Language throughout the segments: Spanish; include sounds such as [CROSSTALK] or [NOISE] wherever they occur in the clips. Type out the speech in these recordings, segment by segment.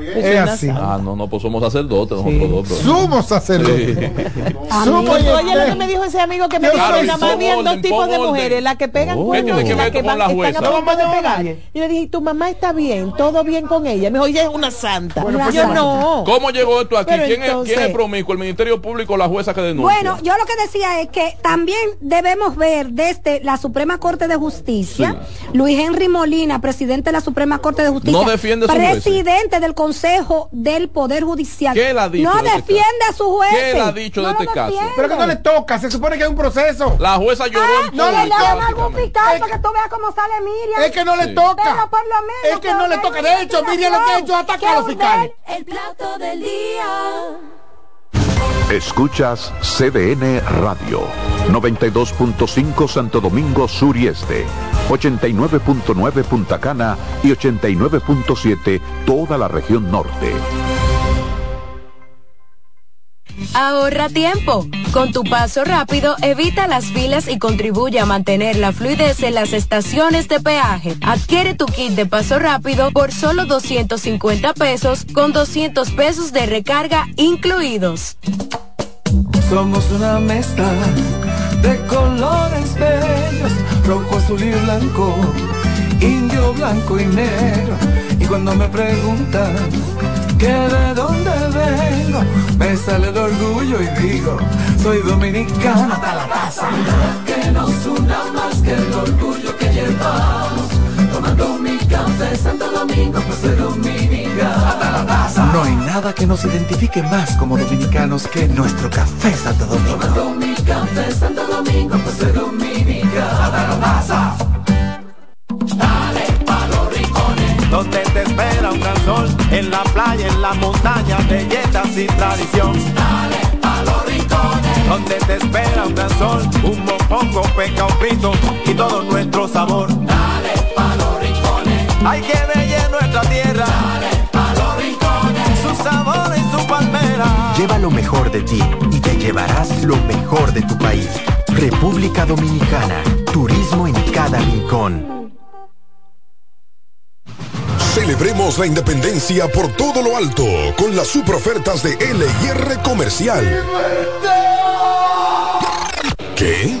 Es así. Ah, no, no, pues somos sacerdotes nosotros dos. Somos sacerdotes. Amigo, Oye, oye, lo que me dijo ese amigo que me Yo dijo que nada más habían dos tipos de mujeres, las que pegan Oh. cuernos ¿Qué tiene y ver que con van, la están jueza? a punto de pegar. nadie. Y le dije, ¿y tu mamá está bien? ¿Todo bien con ella? Me dijo, ella es una santa. Bueno, pues yo santa. no. ¿Cómo llegó esto aquí? Pero ¿Quién, es, ¿Quién es promiscuo? ¿El Ministerio Público o la jueza que denuncia? Bueno, yo lo que decía es que también debemos ver desde la Suprema Corte de Justicia, Luis Henry Molina, presidente de la Suprema Corte de Justicia, No defiende jueces. presidente del Consejo del Poder Judicial. ¿Qué ha dicho No de este defiende caso? a sus jueces. ¿Qué él ha dicho de No este lo caso? Pero que no le toca, se supone que hay un proceso. La jueza lloró Ah, en no le llevan algún fiscal Es para que tú veas cómo sale Miriam. Es que no le Sí. toca. Pero por lo menos Es que no le toca. De hecho, Miriam lo que ha hecho es atacar a los fiscales. El plato del día. Escuchas CDN Radio, 92.5 Santo Domingo Sur y Este, 89.9 Punta Cana y 89.7 toda la región norte. Ahorra tiempo. Con tu paso rápido, evita las filas y contribuye a mantener la fluidez en las estaciones de peaje. Adquiere tu kit de paso rápido por solo 250 pesos con 200 pesos de recarga incluidos. Somos una mezcla de colores bellos, rojo, azul y blanco, indio, blanco y negro. Y cuando me preguntan que de dónde vengo, me sale el orgullo y digo, soy dominicano hasta la taza. Que nos una más que el orgullo que llevamos, tomando café Santo Domingo, soy dominicano hasta la taza. No hay nada que nos identifique más como dominicanos que nuestro café Santo Domingo. Tomando mi café Santo Domingo, pues hasta la taza. Dale pa' los rincones. Donde te espera un gran sol, en la playa, en la montaña, belletas y tradición. Dale pa' los rincones. Donde te espera un gran sol, un mopongo, peca, un pito y todo nuestro sabor. Dale. Hay que bella nuestra tierra. Dale pa' los rincones. Su sabor y su palmera. Lleva lo mejor de ti y te llevarás lo mejor de tu país. República Dominicana. Turismo en cada rincón. Celebremos la independencia por todo lo alto con las super ofertas de LIR Comercial. ¿Qué?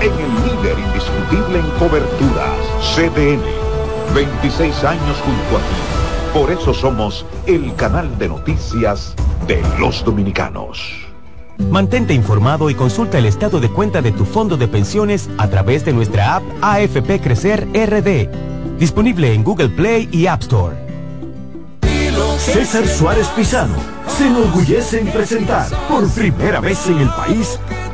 en el líder indiscutible en coberturas, CDN. 26 años junto a ti. Por eso somos el canal de noticias de los dominicanos. Mantente informado y consulta el estado de cuenta de tu fondo de pensiones a través de nuestra app AFP Crecer RD, disponible en Google Play y App Store. César Suárez Pisano se enorgullece en presentar por primera vez en el país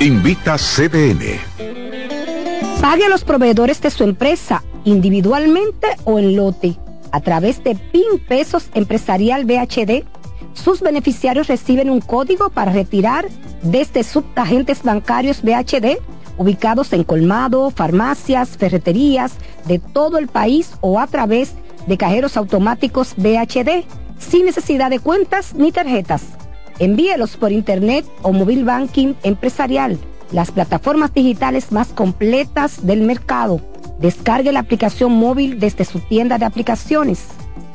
Invita CDN. Pague a los proveedores de su empresa individualmente o en lote a través de PIN Pesos Empresarial BHD. Sus beneficiarios reciben un código para retirar desde subagentes bancarios BHD ubicados en colmado, farmacias, ferreterías de todo el país o a través de cajeros automáticos BHD sin necesidad de cuentas ni tarjetas. Envíelos por internet o móvil banking empresarial, las plataformas digitales más completas del mercado. Descargue la aplicación móvil desde su tienda de aplicaciones.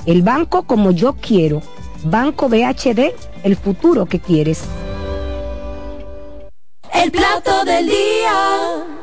El banco como yo quiero. Banco BHD, el futuro que quieres. El plato del día.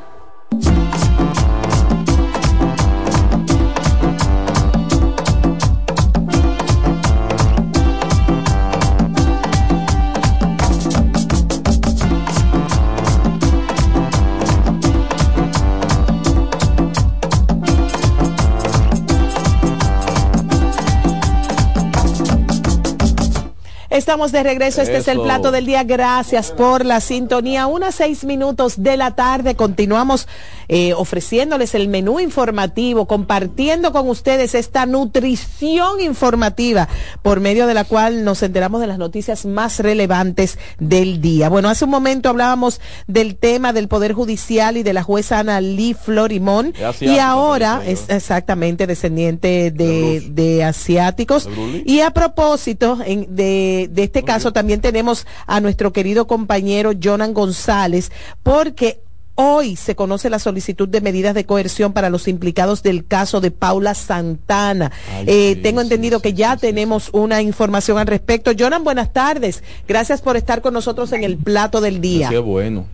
Estamos de regreso, este es el plato del día. Gracias por la sintonía. Unas seis minutos de la tarde continuamos eh, ofreciéndoles el menú informativo, compartiendo con ustedes esta nutrición informativa por medio de la cual nos enteramos de las noticias más relevantes del día. Bueno, hace un momento hablábamos del tema del Poder Judicial y de la jueza Ana Lee Florimón y ahora es exactamente descendiente de, de asiáticos. Y a propósito en- de, de este caso, también tenemos a nuestro querido compañero Jonan González, porque hoy se conoce la solicitud de medidas de coerción para los implicados del caso de Paula Santana. Eh, tengo entendido que ya tenemos una información al respecto. Jonan, buenas tardes. Gracias por estar con nosotros en el plato del día. Qué bueno.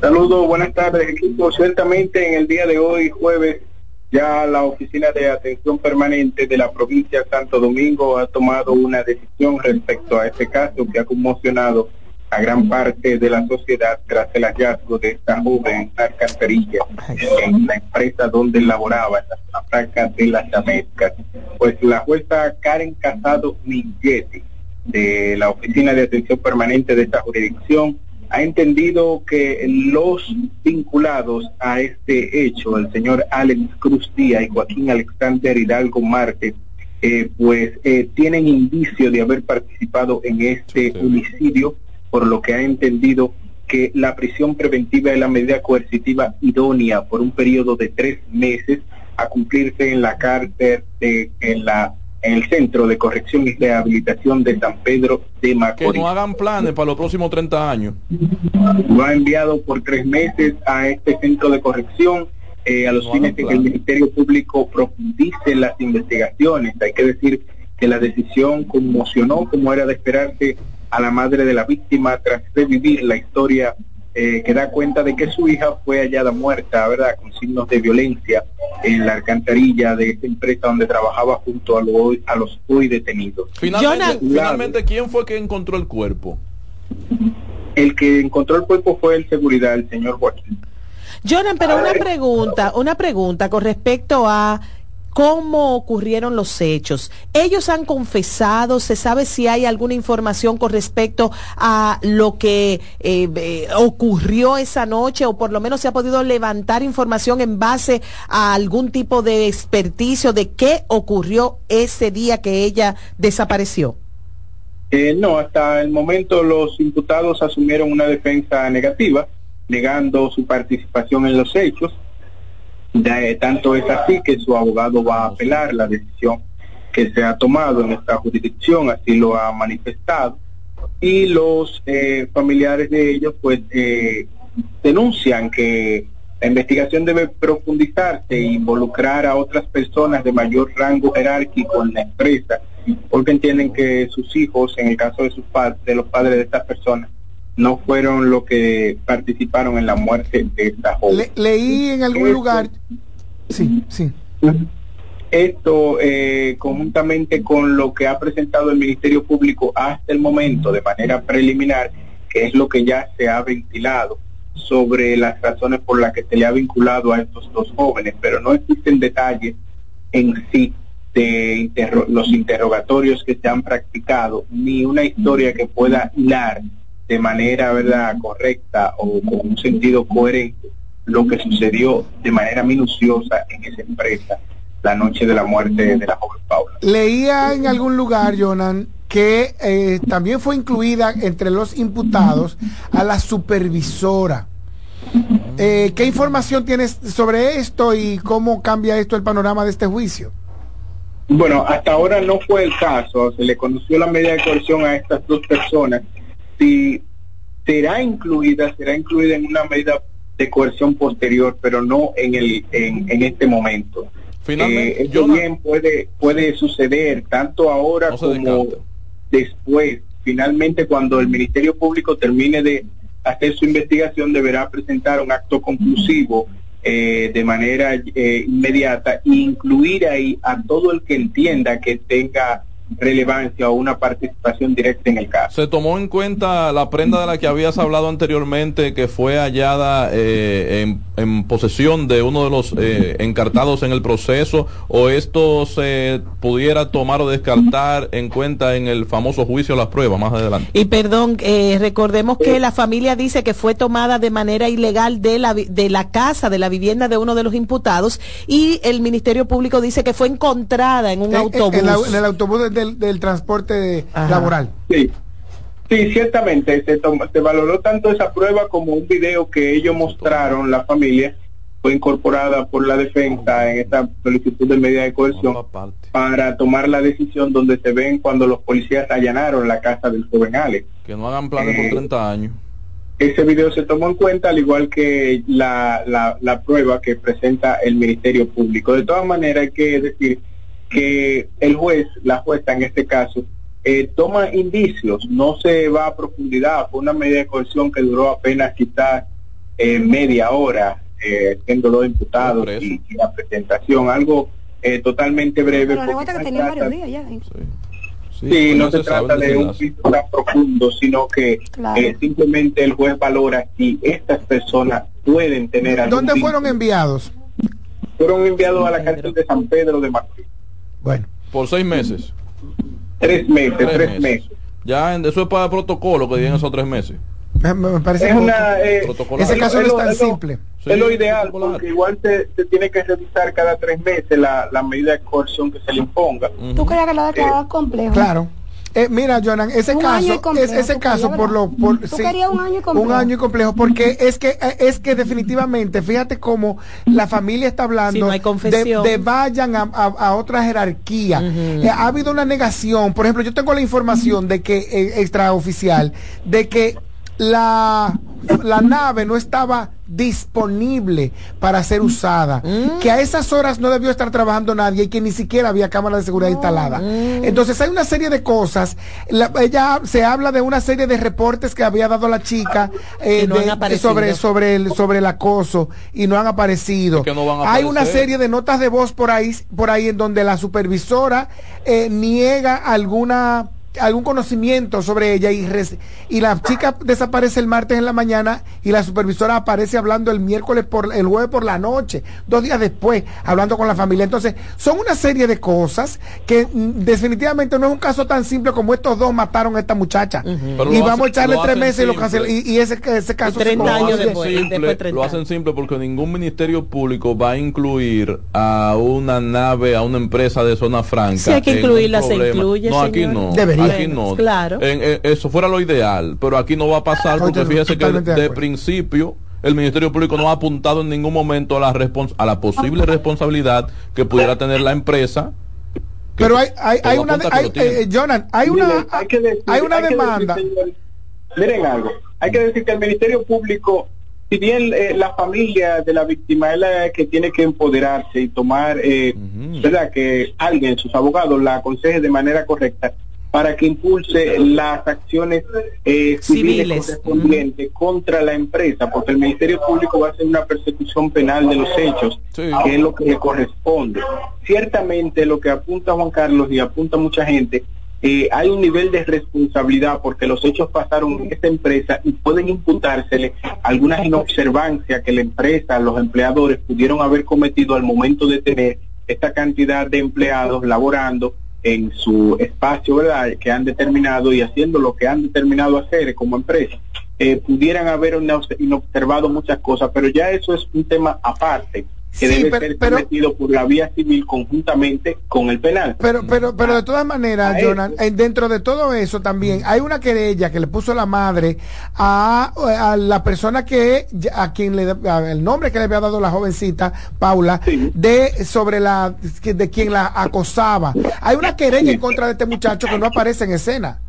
Saludos, buenas tardes equipo. Ciertamente en el día de hoy, jueves, ya la Oficina de Atención Permanente de la provincia de Santo Domingo ha tomado una decisión respecto a este caso que ha conmocionado a gran parte de la sociedad tras el hallazgo de esta joven alcantarilla en la empresa donde laboraba, en la zona franca de las Américas. Pues la jueza Karen Casado Milletti de la Oficina de Atención Permanente de esta jurisdicción ha entendido que los vinculados a este hecho, el señor Alex Cruz Díaz y Joaquín Alexander Hidalgo Marte, eh, pues eh, tienen indicio de haber participado en este homicidio, por lo que ha entendido que la prisión preventiva es la medida coercitiva idónea por un periodo de tres meses a cumplirse en la cárcel de, en la en el Centro de Corrección y Rehabilitación de San Pedro de Que Macorís. no hagan planes para los próximos 30 años. Lo ha enviado por tres meses a este centro de corrección eh, a los No fines de que el. Ministerio Público profundice las investigaciones. Hay que decir que la decisión conmocionó, como era de esperarse, a la madre de la víctima tras revivir la historia eh, que da cuenta de que su hija fue hallada muerta, ¿verdad?, con signos de violencia en la alcantarilla de esta empresa donde trabajaba junto a, lo- a los hoy detenidos. Finalmente, finalmente, ¿quién fue que encontró el cuerpo? El que encontró el cuerpo fue el seguridad, el señor Joaquín. Jonan, pero una pregunta, una pregunta con respecto a cómo ocurrieron los hechos. Ellos han confesado, se sabe si hay alguna información con respecto a lo que eh, eh, ocurrió esa noche o por lo menos se ha podido levantar información en base a algún tipo de experticio de qué ocurrió ese día que ella desapareció. Eh, no, hasta el momento los imputados asumieron una defensa negativa, negando su participación en los hechos. De- tanto es así que su abogado va a apelar la decisión que se ha tomado en esta jurisdicción, así lo ha manifestado. Y los eh, familiares de ellos pues eh, denuncian que la investigación debe profundizarse e involucrar a otras personas de mayor rango jerárquico en la empresa, porque entienden que sus hijos, en el caso de sus padres, de los padres de estas personas, no fueron los que participaron en la muerte de esta joven. Le- leí en algún lugar. Sí, sí. Esto, eh, conjuntamente con lo que ha presentado el Ministerio Público hasta el momento de manera preliminar, que es lo que ya se ha ventilado sobre las razones por las que se le ha vinculado a estos dos jóvenes, pero no existen detalles en sí de interro- los interrogatorios que se han practicado, ni una historia que pueda hilar de manera verdad correcta o con un sentido coherente lo que sucedió de manera minuciosa en esa empresa la noche de la muerte de la joven Paula. Leía en algún lugar, Jonan, que eh, también fue incluida entre los imputados a la supervisora. Eh, ¿Qué información tienes sobre esto y cómo cambia esto el panorama de este juicio? Bueno, hasta ahora no fue el caso, se le conoció la medida de coerción a estas dos personas. Si será incluida, será incluida en una medida de coerción posterior, pero no en el en, en este momento. Finalmente, Eh, esto bien puede puede suceder tanto ahora como después. Finalmente, cuando el Ministerio Público termine de hacer su investigación, deberá presentar un acto conclusivo eh, de manera eh, inmediata e incluir ahí a todo el que entienda que tenga relevancia o una participación directa en el caso. ¿Se tomó en cuenta la prenda de la que habías hablado anteriormente que fue hallada eh, en, en posesión de uno de los eh, encartados en el proceso o esto se pudiera tomar o descartar en cuenta en el famoso juicio de las pruebas más adelante? Y perdón, eh, recordemos que la familia dice que fue tomada de manera ilegal de la, de la casa, de la vivienda de uno de los imputados y el Ministerio Público dice que fue encontrada en un en- autobús. En, la- en el autobús del, del transporte Ajá. laboral. Sí, sí, ciertamente se, tomó- se valoró tanto esa prueba como un video que ellos mostraron, la familia, fue incorporada por la defensa en esta solicitud de medida de coerción para tomar la decisión donde se ven cuando los policías allanaron la casa del joven Alex. Que no hagan planes por 30 años. Ese video se tomó en cuenta, al igual que la, la, la prueba que presenta el Ministerio Público. De todas maneras, hay que decir que el juez, la jueza en este caso, eh, toma indicios, no se va a profundidad, fue una medida de coerción que duró apenas quizás eh, media hora, eh, siendo los imputados y, y la presentación, algo eh, totalmente breve. Pero que no tenía trata- varios días ya. Sí, no se, trata de un juicio tan profundo, sino que Claro. eh, simplemente el juez valora si estas personas pueden tener algún ¿Dónde fueron vínculo. enviados? Fueron enviados a la cárcel de San Pedro de Macorís. Bueno. Por seis meses. Tres meses, tres, meses. Ya, eso es para protocolo que digan esos tres meses. Me, me parece Es una, eh. Ese es caso no es tan es lo- simple. Sí, es lo ideal, porque igual se, se tiene que revisar cada tres meses la, la medida de coerción que se le imponga. Tú querías que lo declarara complejo. Claro. Eh, mira, Jonan, ese Un caso, complejo, es, ese caso querías, por lo, por, Tú querías un año y complejo. un año y complejo, porque es que es que definitivamente, fíjate cómo la familia está hablando Sí, no hay de, confesión. de vayan a, a- a otra jerarquía. Eh, ha habido una negación, por ejemplo, yo tengo la información de que eh, extraoficial de que la la nave no estaba disponible para ser usada, que a esas horas no debió estar trabajando nadie y que ni siquiera había cámara de seguridad instalada. Entonces hay una serie de cosas, la- ella se habla de una serie de reportes que había dado la chica eh, no de- aparecido. sobre sobre el sobre el acoso y no han aparecido. que no van a hay una serie de notas de voz por ahí por ahí en donde la supervisora eh, niega alguna algún conocimiento sobre ella y, res- y la chica desaparece el martes en la mañana y la supervisora aparece hablando el miércoles por el jueves por la noche, dos días después, hablando con la familia. Entonces, son una serie de cosas que mm, definitivamente no es un caso tan simple como estos dos mataron a esta muchacha. Pero Y lo vamos a hacen- echarle tres meses y, lo simple. cancel- y, y ese, ese caso se 30 Lo años hacen después, simple, después de 30 lo hacen simple porque ningún ministerio público va a incluir a una nave, a una empresa de zona franca. Si hay que incluirla, se incluye, No, aquí señor. no. Debería. Aquí no. Claro. En- en- eso fuera lo ideal, pero aquí no va a pasar porque Estoy fíjese que de de principio el Ministerio Público no ha apuntado en ningún momento a la, respons- a la posible responsabilidad que pudiera tener la empresa. que Pero hay, hay, una, que hay, eh, Jonan, hay una, hay, que decir- hay una hay que demanda. decir, señor, miren algo, hay que decir que el Ministerio Público, si bien eh, la familia de la víctima es la que tiene que empoderarse y tomar, eh, ¿verdad? Que alguien, sus abogados, la aconseje de manera correcta para que impulse las acciones eh, civiles, Civiles. correspondientes contra la empresa, porque el Ministerio Público va a hacer una persecución penal de los hechos, Sí. que es lo que le corresponde. Ciertamente lo que apunta Juan Carlos y apunta mucha gente, eh, hay un nivel de responsabilidad porque los hechos pasaron en esta empresa y pueden imputársele algunas inobservancias que la empresa, los empleadores pudieron haber cometido al momento de tener esta cantidad de empleados laborando en su espacio, ¿verdad? Que han determinado y haciendo lo que han determinado hacer como empresa, eh, pudieran haber inobservado muchas cosas, pero ya eso es un tema aparte que debe ser sometido por la vía civil conjuntamente con el penal. Pero, pero, pero de todas maneras, Jonan, dentro de todo eso también hay una querella que le puso la madre a, a la persona que a quien le el nombre que le había dado la jovencita Paula de sobre la de quien la acosaba. Hay una querella en contra de este muchacho que no aparece en escena.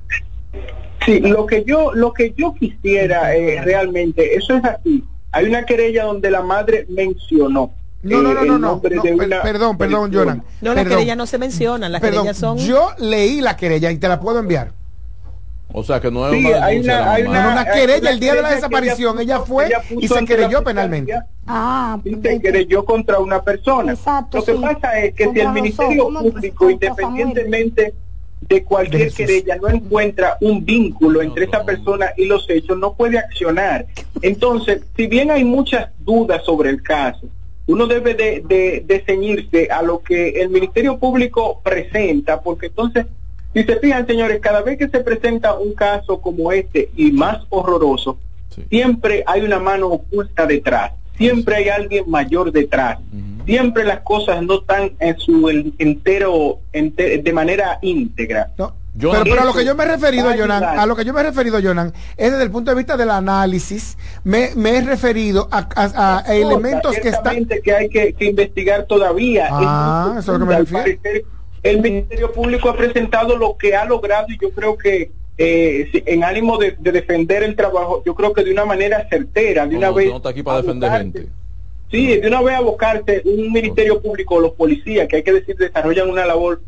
Sí, lo que yo lo que yo quisiera eh, realmente, eso es así. Hay una querella donde la madre mencionó no, no, no, no, no, perdón, perdón, Jonan. No, la querella no se menciona, las querellas son... Yo leí la querella y te la puedo enviar. O sea que no es una, hay una, hay una, querella el día de la desaparición. Ella, fue y se querelló penalmente. Ah, se querelló contra una persona. Lo que pasa es que si el Ministerio Público, independientemente de cualquier querella, no encuentra un vínculo entre esa persona y los hechos, no puede accionar. [LAUGHS] Entonces, si bien hay muchas dudas sobre el caso, uno debe de, ceñirse a lo que el Ministerio Público presenta, porque entonces, si se fijan, señores, cada vez que se presenta un caso como este y más horroroso, siempre hay una mano oculta detrás, siempre hay alguien mayor detrás, siempre las cosas no están en su entero, de manera íntegra pero, a lo que yo me he referido, Jonan, a lo que yo me he referido, Jonan, es desde el punto de vista del análisis, me, me he referido a, elementos que están... que hay que, investigar todavía. Ah, eso es lo que me refiero. El Ministerio Público ha presentado lo que ha logrado y yo creo que eh, en ánimo de, defender el trabajo, yo creo que de una manera certera, de una vez... No está aquí para defender gente. Sí, de una vez abocarse un Ministerio Público, los policías, que hay que decir, desarrollan una labor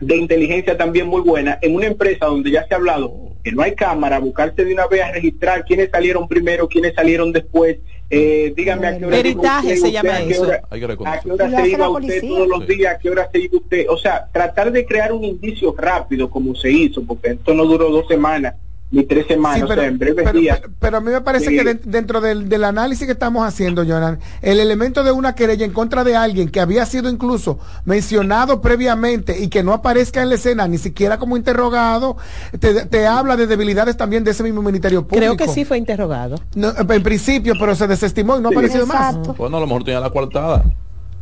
de inteligencia también muy buena en una empresa donde ya se ha hablado que no hay cámara, buscarse de una vez a registrar quiénes salieron primero, quiénes salieron después. Eh, dígame a qué hora se llama eso. a qué hora se iba usted todos los días, a qué hora se iba usted. O sea, tratar de crear un indicio rápido como se hizo, porque esto no duró dos semanas ni tres semanas, pero, en breves días. Pero, a mí me parece que dentro del, análisis que estamos haciendo, Jonan, el elemento de una querella en contra de alguien que había sido incluso mencionado previamente y que no aparezca en la escena, ni siquiera como interrogado, te, habla de debilidades también de ese mismo Ministerio Público. Creo que sí fue interrogado. en principio, pero se desestimó y no ha aparecido más. Bueno, a lo mejor tenía la coartada.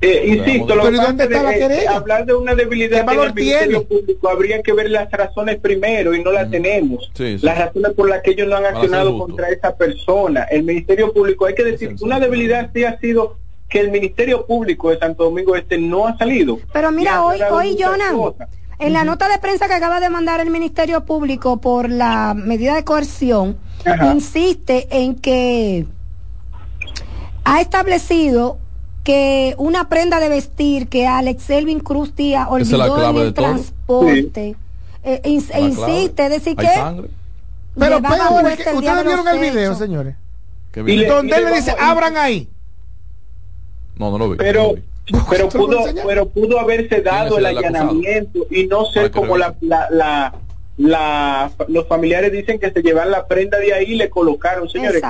Eh, insisto, lo de, hablar de una debilidad en el Ministerio Público habría que ver las razones primero y no las tenemos. Las razones por las que ellos no han accionado contra esa persona. El Ministerio Público, hay que decir, una debilidad sí ha sido que el Ministerio Público de Santo Domingo Este no ha salido. Pero mira, hoy, hoy Jonan, en la nota de prensa que acaba de mandar el Ministerio Público por la medida de coerción, insiste en que ha establecido que una prenda de vestir que Alex Elvin Cruz Díaz olvidó en el transporte. Eh, insiste, decir que... Pero peor es que ustedes vieron el video, señores. Y donde él le dice, abran ahí. No, no lo vi. Pero, pero, pudo, pero pudo haberse dado el allanamiento y no ser como la, la la, los familiares dicen que se llevan la prenda de ahí y le colocaron, señores.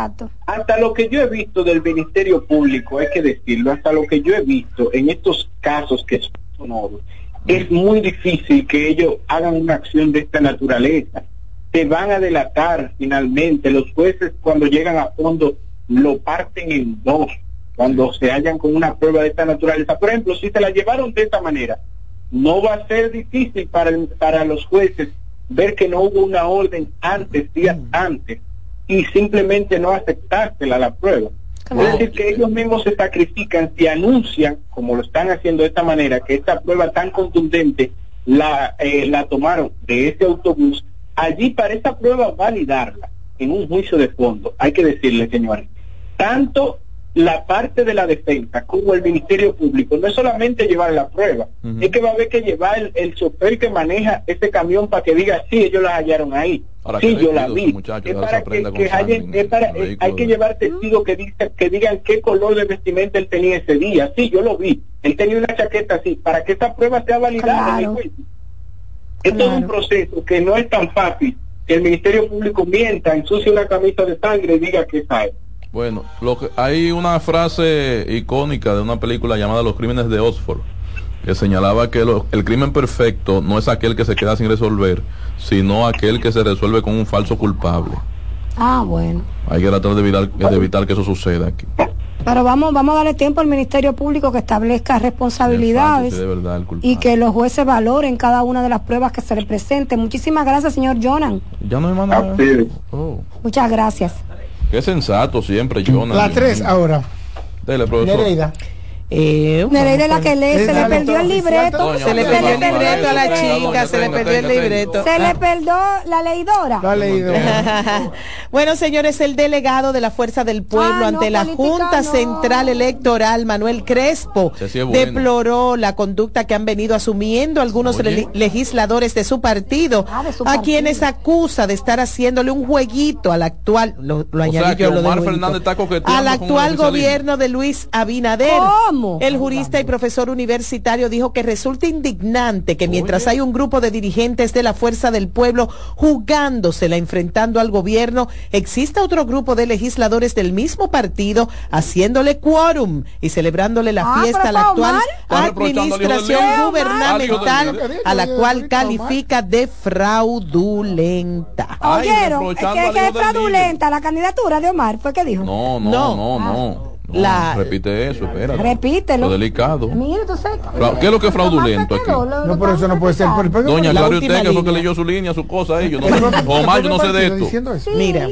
Hasta lo que yo he visto del Ministerio Público, hay que decirlo, hasta lo que yo he visto en estos casos que son sonoros, es muy difícil que ellos hagan una acción de esta naturaleza. Se van a delatar finalmente. Los jueces cuando llegan a fondo lo parten en dos cuando se hallan con una prueba de esta naturaleza. Por ejemplo, si se la llevaron de esta manera, no va a ser difícil para, para los jueces ver que no hubo una orden antes, días mm. antes, y simplemente no aceptársela la prueba. Es decir, que ellos mismos se sacrifican si anuncian, como lo están haciendo de esta manera, que esta prueba tan contundente la, eh, la tomaron de ese autobús, allí para esa prueba validarla en un juicio de fondo, hay que decirle, señores, tanto la parte de la defensa como el Ministerio Público no es solamente llevar la prueba, es que va a haber que llevar el, el, chofer que maneja ese camión para que diga, sí, ellos la hallaron ahí. sí, yo la vi. Es para que, hay que llevar testigos que, digan, que digan qué color de vestimenta él tenía ese día. Sí, yo lo vi. Él tenía una chaqueta así, para que esa prueba sea validada. Es todo un proceso que no es tan fácil que el Ministerio Público mienta, ensucie una camisa de sangre y diga que sabe. Bueno, lo que, hay una frase icónica de una película llamada Los Crímenes de Oxford, que señalaba que lo- el crimen perfecto no es aquel que se queda sin resolver, sino aquel que se resuelve con un falso culpable. Ah, bueno. Hay que tratar de evitar, de evitar que eso suceda aquí. Pero vamos, vamos a darle tiempo al Ministerio Público que establezca responsabilidades de verdad, y que los jueces valoren cada una de las pruebas que se le presenten. Muchísimas gracias, señor Jonan. Ya no hay más nada. Oh, Muchas gracias. Qué sensato siempre, Jonas. La tres ahora. Dele, profesor. Nereida. Eh, Nereida es la que lee, se le perdió el libreto. Se le perdió el libreto a la chica, se le perdió el libreto. Se le perdió la leidora. La leído. [LAUGHS] bueno, señores, el delegado de la Fuerza del Pueblo Ah, no, ante la política, Junta no. Central Electoral, Manuel Crespo, sí bueno. deploró la conducta que han venido asumiendo algunos le- legisladores de su partido, Ah, de su a partido. quienes acusa de estar haciéndole un jueguito al actual, lo, lo O añadí sea, que yo lo de Omar jueguito, Fernández está coqueteando al actual gobierno de Luis Abinader. ¿Cómo? El jurista y profesor universitario dijo que resulta indignante que mientras hay un grupo de dirigentes de la Fuerza del Pueblo jugándosela, enfrentando al gobierno, exista otro grupo de legisladores del mismo partido haciéndole quórum y celebrándole la Ah, fiesta a la actual administración gubernamental a la cual califica de fraudulenta. Oyeron, es reprochando que, es fraudulenta la candidatura de Omar, ¿fue que dijo? No, no, No. no, no. no. La- Repite eso, espérate. Repítelo. Lo delicado. Mire, tú sabes. ¿qué es lo que es fraudulento aquí? No, por eso no puede ser. Pero- pero- Doña última usted que fue que leyó su línea, su cosa. Yo no, pero- pero- Omar, yo no sé pero- de pero esto. diciendo eso. Mira,